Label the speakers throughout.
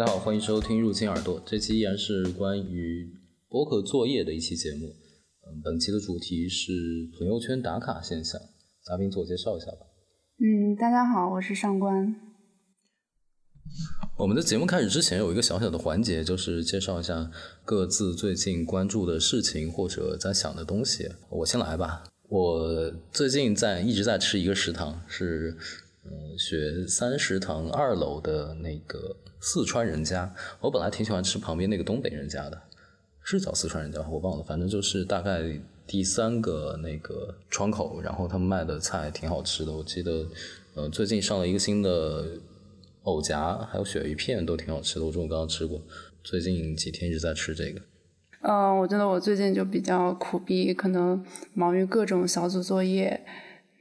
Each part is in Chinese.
Speaker 1: 大家好，欢迎收听入侵耳朵。这期依然是关于博客作业的一期节目。嗯，本期的主题是朋友圈打卡现象。嘉宾自我介绍一下吧。
Speaker 2: 嗯，大家好，我是上官。
Speaker 1: 我们的节目开始之前有一个小小的环节，就是介绍一下各自最近关注的事情或者在想的东西。我先来吧。我最近在一直在吃一个食堂，是嗯学三食堂二楼的那个四川人家。我本来挺喜欢吃旁边那个东北人家的，是叫四川人家我忘了，反正就是大概第三个那个窗口，然后他们卖的菜挺好吃的。我记得呃最近上了一个新的藕夹，还有鳕鱼片都挺好吃的，我中午刚刚吃过。最近几天一直在吃这个。
Speaker 2: 嗯，我觉得我最近就比较苦逼，可能忙于各种小组作业，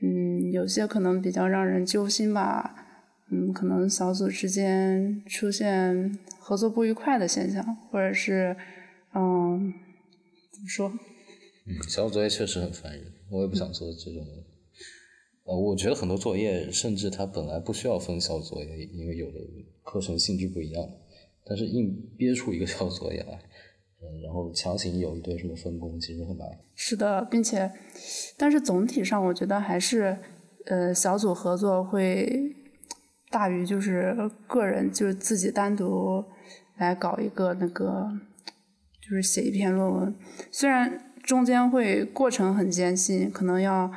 Speaker 2: 嗯，有些可能比较让人揪心吧，嗯，可能小组之间出现合作不愉快的现象，或者是，嗯，怎么说？
Speaker 1: 嗯，小组作业确实很烦人，我也不想做这种。呃，我觉得很多作业甚至它本来不需要分小组作业，因为有的课程性质不一样，但是硬憋出一个小组作业来。嗯，然后强行有一堆什么分工，其实很麻烦。
Speaker 2: 是的，并且，但是总体上我觉得还是，呃，小组合作会大于就是个人就是自己单独来搞一个那个，就是写一篇论文。虽然中间会过程很艰辛，可能要。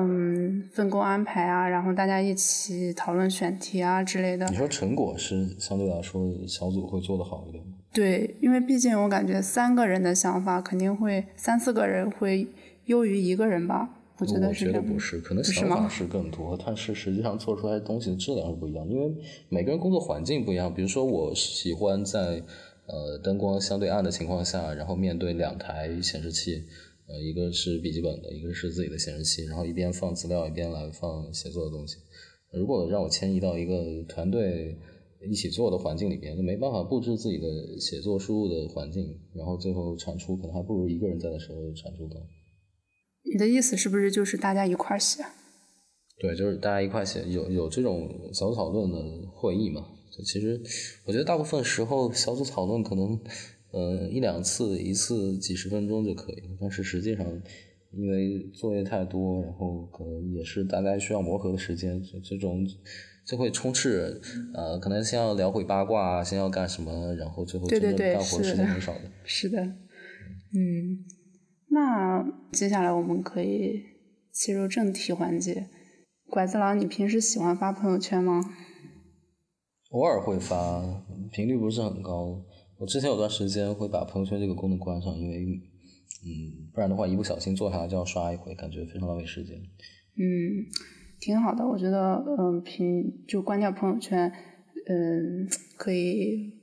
Speaker 2: 嗯，分工安排啊，然后大家一起讨论选题啊之类的。
Speaker 1: 你说成果是相对来说小组会做得好一点吗？
Speaker 2: 对，因为毕竟我感觉三个人的想法肯定会三四个人会优于一个人吧？我觉得是
Speaker 1: 我觉得不是，可能想法是更多，但是实际上做出来的东西的质量是不一样，因为每个人工作环境不一样。比如说，我喜欢在呃灯光相对暗的情况下，然后面对两台显示器。呃，一个是笔记本的，一个是自己的显示器，然后一边放资料，一边来放写作的东西。如果让我迁移到一个团队一起做的环境里边，就没办法布置自己的写作输入的环境，然后最后产出可能还不如一个人在的时候产出高。
Speaker 2: 你的意思是不是就是大家一块儿写？
Speaker 1: 对，就是大家一块写，有有这种小组讨论的会议嘛？其实我觉得大部分时候小组讨论可能。呃，一两次，一次几十分钟就可以了。但是实际上，因为作业太多，然后可能也是大家需要磨合的时间，这种就会充斥。呃，可能先要聊会八卦，先要干什么，然后最后真正干活时间很少的。
Speaker 2: 是的，嗯，那接下来我们可以切入正题环节。拐子郎，你平时喜欢发朋友圈吗？
Speaker 1: 偶尔会发，频率不是很高。我之前有段时间会把朋友圈这个功能关上，因为，嗯，不然的话一不小心坐下来就要刷一回，感觉非常浪费时间。
Speaker 2: 嗯，挺好的，我觉得，嗯，平就关掉朋友圈，嗯，可以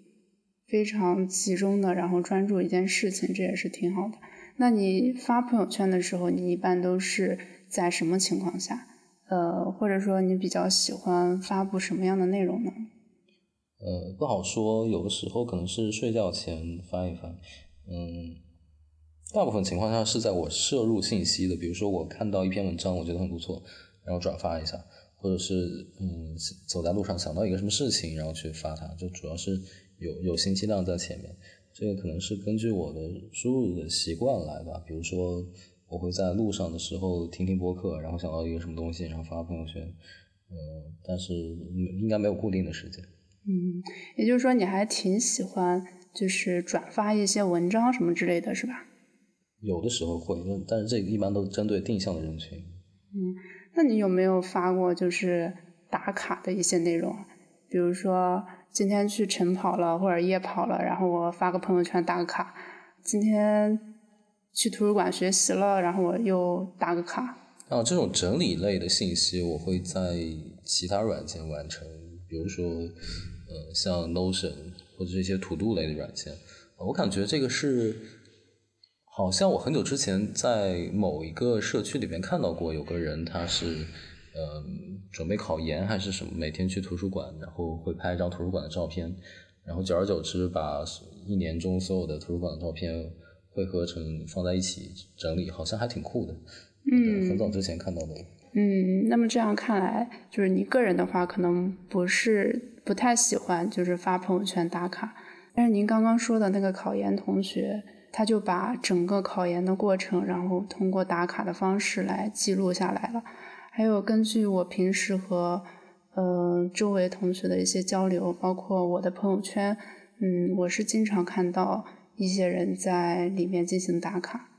Speaker 2: 非常集中的，然后专注一件事情，这也是挺好的。那你发朋友圈的时候，你一般都是在什么情况下？呃，或者说你比较喜欢发布什么样的内容呢？
Speaker 1: 呃，不好说，有的时候可能是睡觉前翻一翻，嗯，大部分情况下是在我摄入信息的，比如说我看到一篇文章，我觉得很不错，然后转发一下，或者是嗯，走在路上想到一个什么事情，然后去发它，就主要是有有信息量在前面，这个可能是根据我的输入的习惯来吧，比如说我会在路上的时候听听播客，然后想到一个什么东西，然后发朋友圈，嗯，但是应该没有固定的时间。
Speaker 2: 嗯，也就是说你还挺喜欢，就是转发一些文章什么之类的是吧？
Speaker 1: 有的时候会，但是这个一般都针对定向的人群。
Speaker 2: 嗯，那你有没有发过就是打卡的一些内容？比如说今天去晨跑了或者夜跑了，然后我发个朋友圈打个卡；今天去图书馆学习了，然后我又打个卡。
Speaker 1: 啊，这种整理类的信息我会在其他软件完成，比如说。呃，像 Notion 或者这些 To Do 类的软件，我感觉这个是，好像我很久之前在某一个社区里面看到过，有个人他是，呃，准备考研还是什么，每天去图书馆，然后会拍一张图书馆的照片，然后久而久之把一年中所有的图书馆的照片汇合成放在一起整理，好像还挺酷的。
Speaker 2: 嗯，
Speaker 1: 很早之前看到的。
Speaker 2: 嗯，那么这样看来，就是你个人的话，可能不是不太喜欢，就是发朋友圈打卡。但是您刚刚说的那个考研同学，他就把整个考研的过程，然后通过打卡的方式来记录下来了。还有根据我平时和呃周围同学的一些交流，包括我的朋友圈，嗯，我是经常看到一些人在里面进行打卡。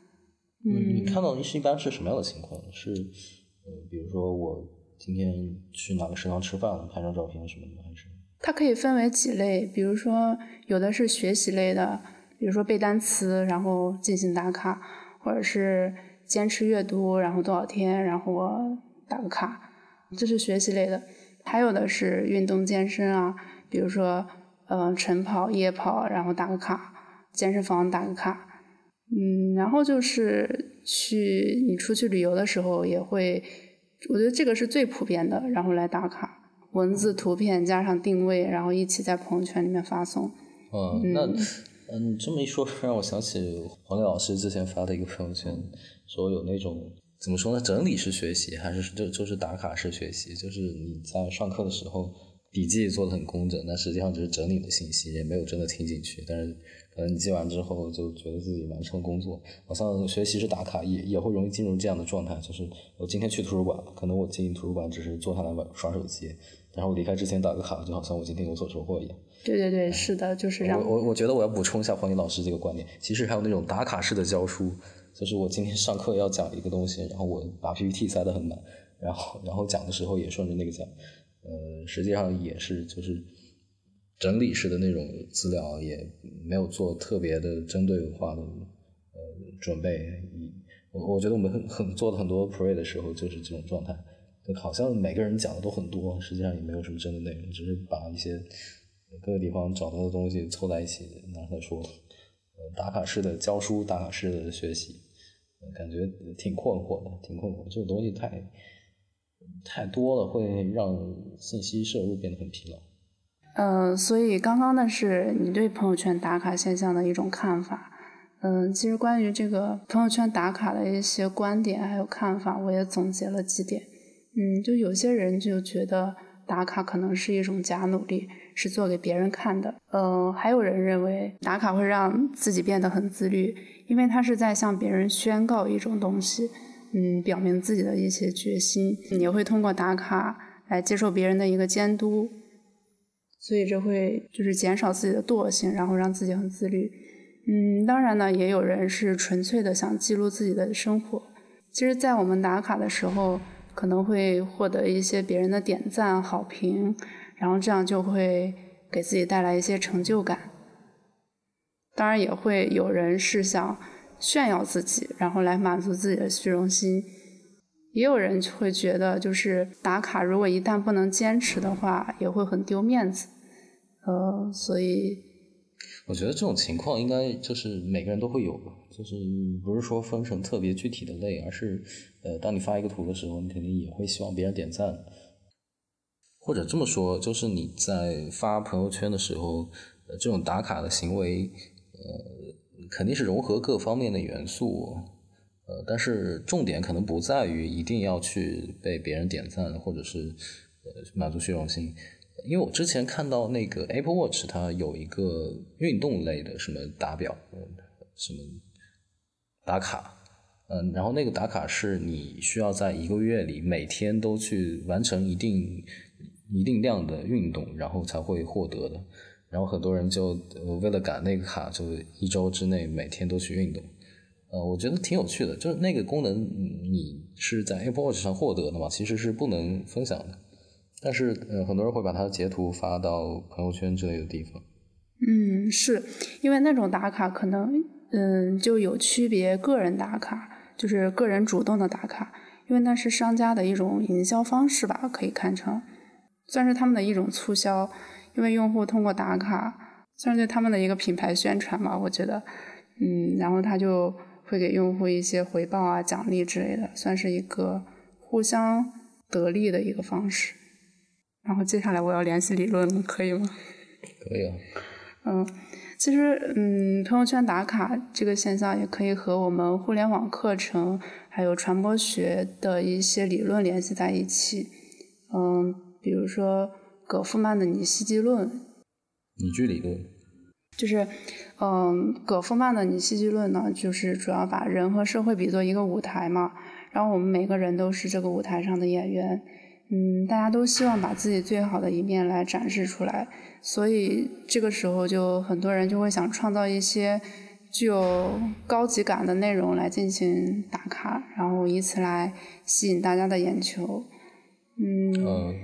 Speaker 1: 嗯，你看到的是一般是什么样的情况？是呃，比如说我今天去哪个食堂吃饭，拍张照片什么的，还是？
Speaker 2: 它可以分为几类，比如说有的是学习类的，比如说背单词，然后进行打卡，或者是坚持阅读，然后多少天，然后我打个卡，这是学习类的。还有的是运动健身啊，比如说呃晨跑、夜跑，然后打个卡，健身房打个卡。嗯，然后就是去你出去旅游的时候也会，我觉得这个是最普遍的，然后来打卡。文字、图片加上定位，然后一起在朋友圈里面发送。
Speaker 1: 嗯，那嗯，你这么一说，让我想起黄磊老师之前发的一个朋友圈，说有那种怎么说呢？整理式学习还是就就是打卡式学习？就是你在上课的时候笔记做的很工整，但实际上只是整理的信息，也没有真的听进去。但是可能你记完之后就觉得自己完成工作，好像学习是打卡也也会容易进入这样的状态。就是我今天去图书馆，可能我进图书馆只是坐下来玩耍手机。然后离开之前打个卡，就好像我今天有所收获一样。
Speaker 2: 对对对，是的，就是让
Speaker 1: 我我觉得我要补充一下黄宁老师这个观点。其实还有那种打卡式的教书，就是我今天上课要讲一个东西，然后我把 PPT 塞得很满，然后然后讲的时候也顺着那个讲。呃，实际上也是就是整理式的那种资料，也没有做特别的针对化的呃准备。我我觉得我们很很做的很多 pre 的时候就是这种状态。好像每个人讲的都很多，实际上也没有什么真的内容，只是把一些各个地方找到的东西凑在一起拿出来说。打卡式的教书，打卡式的学习，感觉挺困惑的，挺困惑。这种东西太太多了，会让信息摄入变得很疲劳。
Speaker 2: 呃，所以刚刚那是你对朋友圈打卡现象的一种看法。嗯，其实关于这个朋友圈打卡的一些观点还有看法，我也总结了几点。嗯，就有些人就觉得打卡可能是一种假努力，是做给别人看的。呃，还有人认为打卡会让自己变得很自律，因为他是在向别人宣告一种东西，嗯，表明自己的一些决心。也会通过打卡来接受别人的一个监督，所以这会就是减少自己的惰性，然后让自己很自律。嗯，当然呢，也有人是纯粹的想记录自己的生活。其实，在我们打卡的时候。可能会获得一些别人的点赞、好评，然后这样就会给自己带来一些成就感。当然，也会有人是想炫耀自己，然后来满足自己的虚荣心。也有人会觉得，就是打卡，如果一旦不能坚持的话，也会很丢面子。呃，所以。
Speaker 1: 我觉得这种情况应该就是每个人都会有吧，就是不是说分成特别具体的类，而是，呃，当你发一个图的时候，你肯定也会希望别人点赞，或者这么说，就是你在发朋友圈的时候，呃，这种打卡的行为，呃，肯定是融合各方面的元素，呃，但是重点可能不在于一定要去被别人点赞，或者是呃满足虚荣心。因为我之前看到那个 Apple Watch，它有一个运动类的什么打表，什么打卡，嗯，然后那个打卡是你需要在一个月里每天都去完成一定一定量的运动，然后才会获得的。然后很多人就为了赶那个卡，就一周之内每天都去运动。呃，我觉得挺有趣的，就是那个功能你是在 Apple Watch 上获得的嘛，其实是不能分享的。但是，呃，很多人会把它截图发到朋友圈之类的地方。
Speaker 2: 嗯，是因为那种打卡可能，嗯，就有区别。个人打卡就是个人主动的打卡，因为那是商家的一种营销方式吧，可以看成算是他们的一种促销。因为用户通过打卡，算是对他们的一个品牌宣传嘛，我觉得，嗯，然后他就会给用户一些回报啊、奖励之类的，算是一个互相得利的一个方式。然后接下来我要联系理论了，可以吗？
Speaker 1: 可以啊。
Speaker 2: 嗯，其实，嗯，朋友圈打卡这个现象也可以和我们互联网课程还有传播学的一些理论联系在一起。嗯，比如说葛夫曼的拟戏剧论。
Speaker 1: 拟剧理论。
Speaker 2: 就是，嗯，葛夫曼的拟戏剧论呢，就是主要把人和社会比作一个舞台嘛，然后我们每个人都是这个舞台上的演员。嗯，大家都希望把自己最好的一面来展示出来，所以这个时候就很多人就会想创造一些具有高级感的内容来进行打卡，然后以此来吸引大家的眼球。
Speaker 1: 嗯，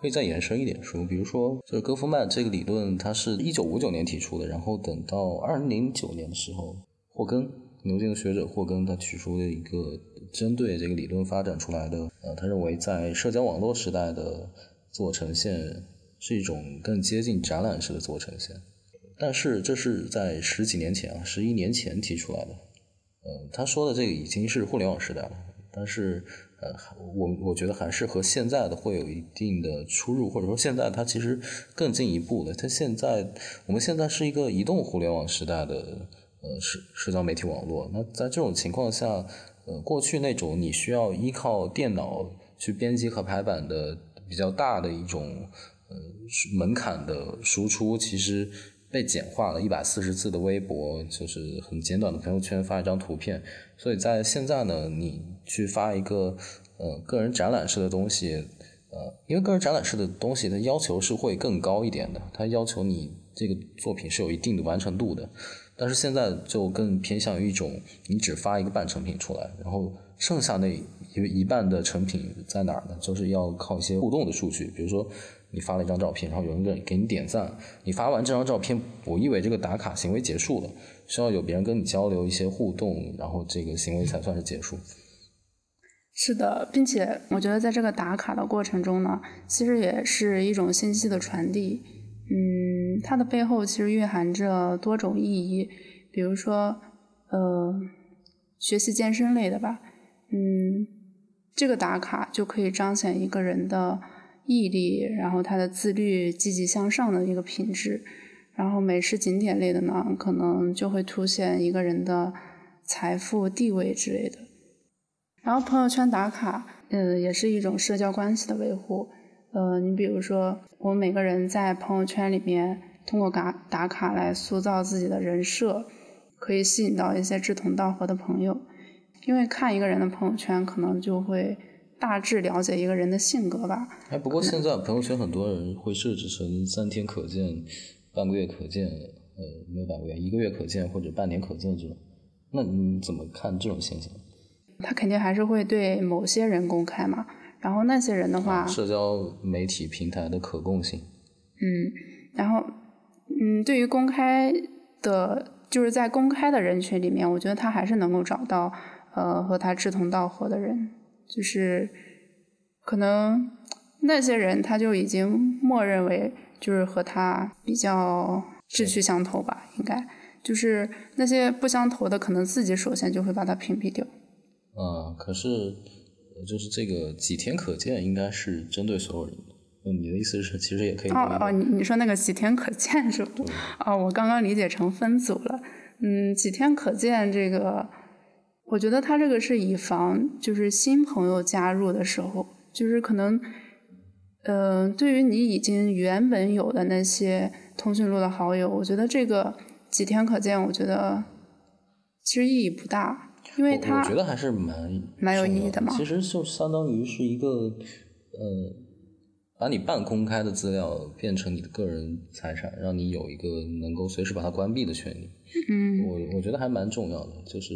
Speaker 1: 可以再延伸一点说，比如说就是戈夫曼这个理论，它是一九五九年提出的，然后等到二零零九年的时候，霍根，牛津的学者霍根他提出了一个。针对这个理论发展出来的，呃，他认为在社交网络时代的自我呈现是一种更接近展览式的自我呈现，但是这是在十几年前啊，十一年前提出来的，呃，他说的这个已经是互联网时代了，但是呃，我我觉得还是和现在的会有一定的出入，或者说现在它其实更进一步了，它现在我们现在是一个移动互联网时代的呃社社交媒体网络，那在这种情况下。呃，过去那种你需要依靠电脑去编辑和排版的比较大的一种呃门槛的输出，其实被简化了。一百四十字的微博就是很简短的朋友圈发一张图片，所以在现在呢，你去发一个呃个人展览式的东西，呃，因为个人展览式的东西它要求是会更高一点的，它要求你这个作品是有一定的完成度的。但是现在就更偏向于一种，你只发一个半成品出来，然后剩下那一一半的成品在哪儿呢？就是要靠一些互动的数据，比如说你发了一张照片，然后有人给给你点赞，你发完这张照片，我以为这个打卡行为结束了，需要有别人跟你交流一些互动，然后这个行为才算是结束。
Speaker 2: 是的，并且我觉得在这个打卡的过程中呢，其实也是一种信息的传递。嗯，它的背后其实蕴含着多种意义，比如说，呃，学习健身类的吧，嗯，这个打卡就可以彰显一个人的毅力，然后他的自律、积极向上的一个品质。然后美食景点类的呢，可能就会凸显一个人的财富、地位之类的。然后朋友圈打卡，嗯，也是一种社交关系的维护。呃，你比如说，我们每个人在朋友圈里面通过打打卡来塑造自己的人设，可以吸引到一些志同道合的朋友。因为看一个人的朋友圈，可能就会大致了解一个人的性格吧。
Speaker 1: 哎，不过现在朋友圈很多人会设置成三天可见、半个月可见，呃，没有半个月，一个月可见或者半年可见这种。那你怎么看这种现象？
Speaker 2: 他肯定还是会对某些人公开嘛。然后那些人的话，
Speaker 1: 社交媒体平台的可控性。
Speaker 2: 嗯，然后，嗯，对于公开的，就是在公开的人群里面，我觉得他还是能够找到，呃，和他志同道合的人，就是可能那些人他就已经默认为就是和他比较志趣相投吧，应该就是那些不相投的，可能自己首先就会把他屏蔽掉。
Speaker 1: 嗯，可是。就是这个几天可见，应该是针对所有人的。嗯，你的意思是，其实也可以。
Speaker 2: 哦哦，你你说那个几天可见是不？哦，我刚刚理解成分组了。嗯，几天可见这个，我觉得他这个是以防就是新朋友加入的时候，就是可能，嗯，对于你已经原本有的那些通讯录的好友，我觉得这个几天可见，我觉得其实意义不大。因为他
Speaker 1: 我觉得还是蛮
Speaker 2: 蛮有意义的嘛。
Speaker 1: 其实就相当于是一个，呃，把你半公开的资料变成你的个人财产，让你有一个能够随时把它关闭的权利。
Speaker 2: 嗯，
Speaker 1: 我我觉得还蛮重要的。就是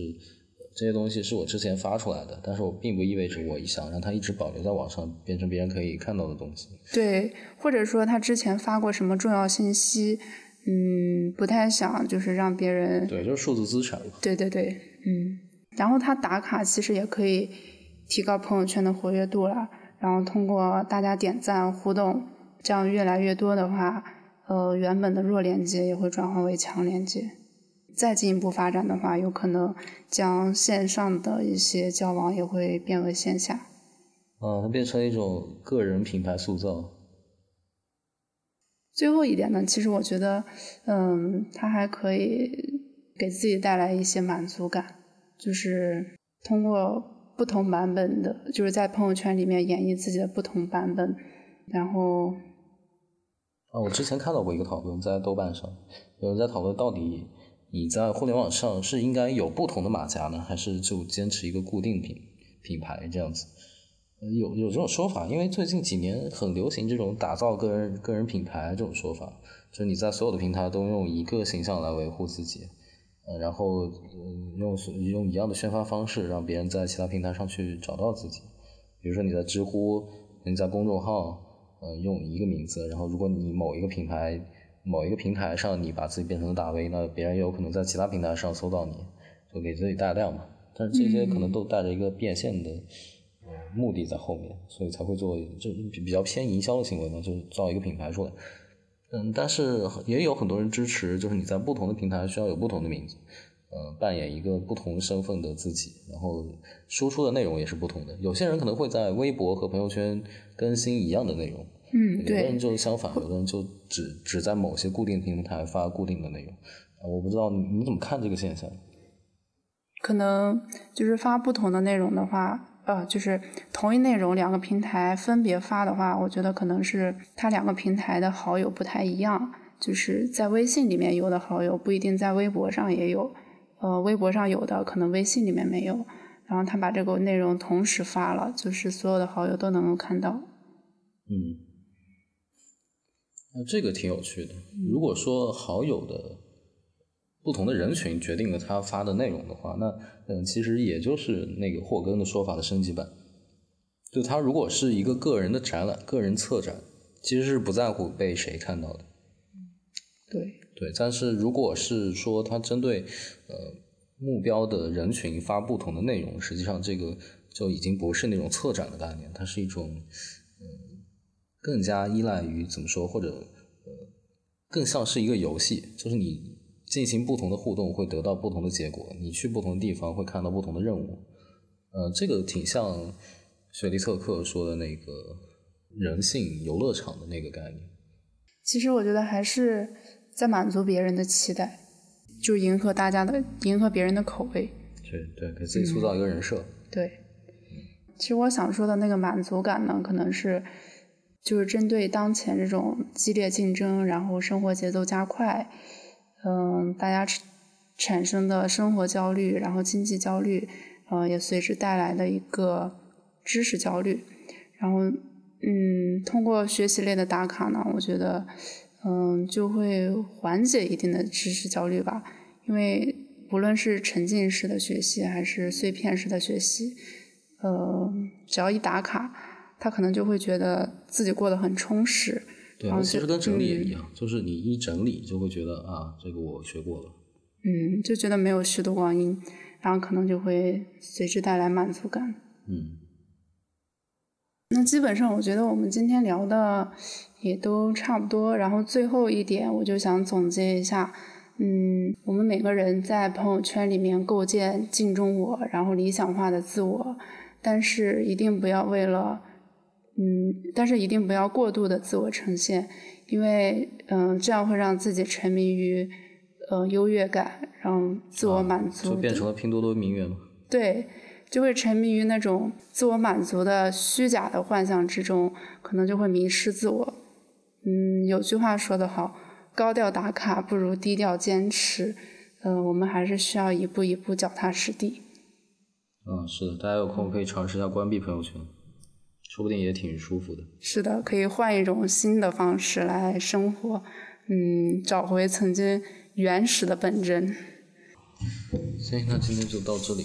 Speaker 1: 这些东西是我之前发出来的，但是我并不意味着我想让它一直保留在网上，变成别人可以看到的东西。
Speaker 2: 对，或者说他之前发过什么重要信息，嗯，不太想就是让别人。
Speaker 1: 对，就是数字资产嘛。
Speaker 2: 对对对，嗯。然后他打卡其实也可以提高朋友圈的活跃度了。然后通过大家点赞互动，这样越来越多的话，呃，原本的弱连接也会转化为强连接。再进一步发展的话，有可能将线上的一些交往也会变为线下。
Speaker 1: 啊，它变成一种个人品牌塑造。
Speaker 2: 最后一点呢，其实我觉得，嗯，它还可以给自己带来一些满足感，就是通过不同版本的，就是在朋友圈里面演绎自己的不同版本，然后，
Speaker 1: 啊，我之前看到过一个讨论，在豆瓣上，有人在讨论到底你在互联网上是应该有不同的马甲呢，还是就坚持一个固定品品牌这样子？有有这种说法，因为最近几年很流行这种打造个人个人品牌这种说法，就是你在所有的平台都用一个形象来维护自己，呃，然后用用一样的宣发方式，让别人在其他平台上去找到自己。比如说你在知乎，你在公众号，呃，用一个名字，然后如果你某一个品牌某一个平台上你把自己变成了大 V，那别人有可能在其他平台上搜到你，就给自己带量嘛。但是这些可能都带着一个变现的。目的在后面，所以才会做就比比较偏营销的行为嘛，就是造一个品牌出来。嗯，但是也有很多人支持，就是你在不同的平台需要有不同的名字，呃，扮演一个不同身份的自己，然后输出的内容也是不同的。有些人可能会在微博和朋友圈更新一样的内容，
Speaker 2: 嗯，对。
Speaker 1: 有的人就相反，有的人就只只在某些固定平台发固定的内容。我不知道你你怎么看这个现象？
Speaker 2: 可能就是发不同的内容的话。呃，就是同一内容两个平台分别发的话，我觉得可能是它两个平台的好友不太一样。就是在微信里面有的好友不一定在微博上也有，呃，微博上有的可能微信里面没有。然后他把这个内容同时发了，就是所有的好友都能够看到。
Speaker 1: 嗯，那这个挺有趣的。如果说好友的。不同的人群决定了他发的内容的话，那嗯，其实也就是那个霍根的说法的升级版。就他如果是一个个人的展览、个人策展，其实是不在乎被谁看到的。
Speaker 2: 对
Speaker 1: 对，但是如果是说他针对呃目标的人群发不同的内容，实际上这个就已经不是那种策展的概念，它是一种嗯更加依赖于怎么说，或者呃更像是一个游戏，就是你。进行不同的互动会得到不同的结果，你去不同的地方会看到不同的任务，呃，这个挺像雪莉特克说的那个人性游乐场的那个概念。
Speaker 2: 其实我觉得还是在满足别人的期待，就迎合大家的，迎合别人的口味。
Speaker 1: 对对，给自己塑造一个人设。
Speaker 2: 对，其实我想说的那个满足感呢，可能是就是针对当前这种激烈竞争，然后生活节奏加快。嗯，大家产生的生活焦虑，然后经济焦虑，呃，也随之带来的一个知识焦虑。然后，嗯，通过学习类的打卡呢，我觉得，嗯，就会缓解一定的知识焦虑吧。因为不论是沉浸式的学习，还是碎片式的学习，呃，只要一打卡，他可能就会觉得自己过得很充实。
Speaker 1: 对，其实跟整理也一样，就是你一整理就会觉得啊，这个我学过了。
Speaker 2: 嗯，就觉得没有虚度光阴，然后可能就会随之带来满足感。
Speaker 1: 嗯。
Speaker 2: 那基本上，我觉得我们今天聊的也都差不多。然后最后一点，我就想总结一下，嗯，我们每个人在朋友圈里面构建镜中我，然后理想化的自我，但是一定不要为了。嗯，但是一定不要过度的自我呈现，因为嗯，这样会让自己沉迷于呃优越感，让自我满足，
Speaker 1: 就变成了拼多多名媛吗。
Speaker 2: 对，就会沉迷于那种自我满足的虚假的幻想之中，可能就会迷失自我。嗯，有句话说得好，高调打卡不如低调坚持。嗯，我们还是需要一步一步脚踏实地。
Speaker 1: 嗯，是的，大家有空可以尝试一下关闭朋友圈。说不定也挺舒服的。
Speaker 2: 是的，可以换一种新的方式来生活，嗯，找回曾经原始的本真。
Speaker 1: 行，那今天就到这里。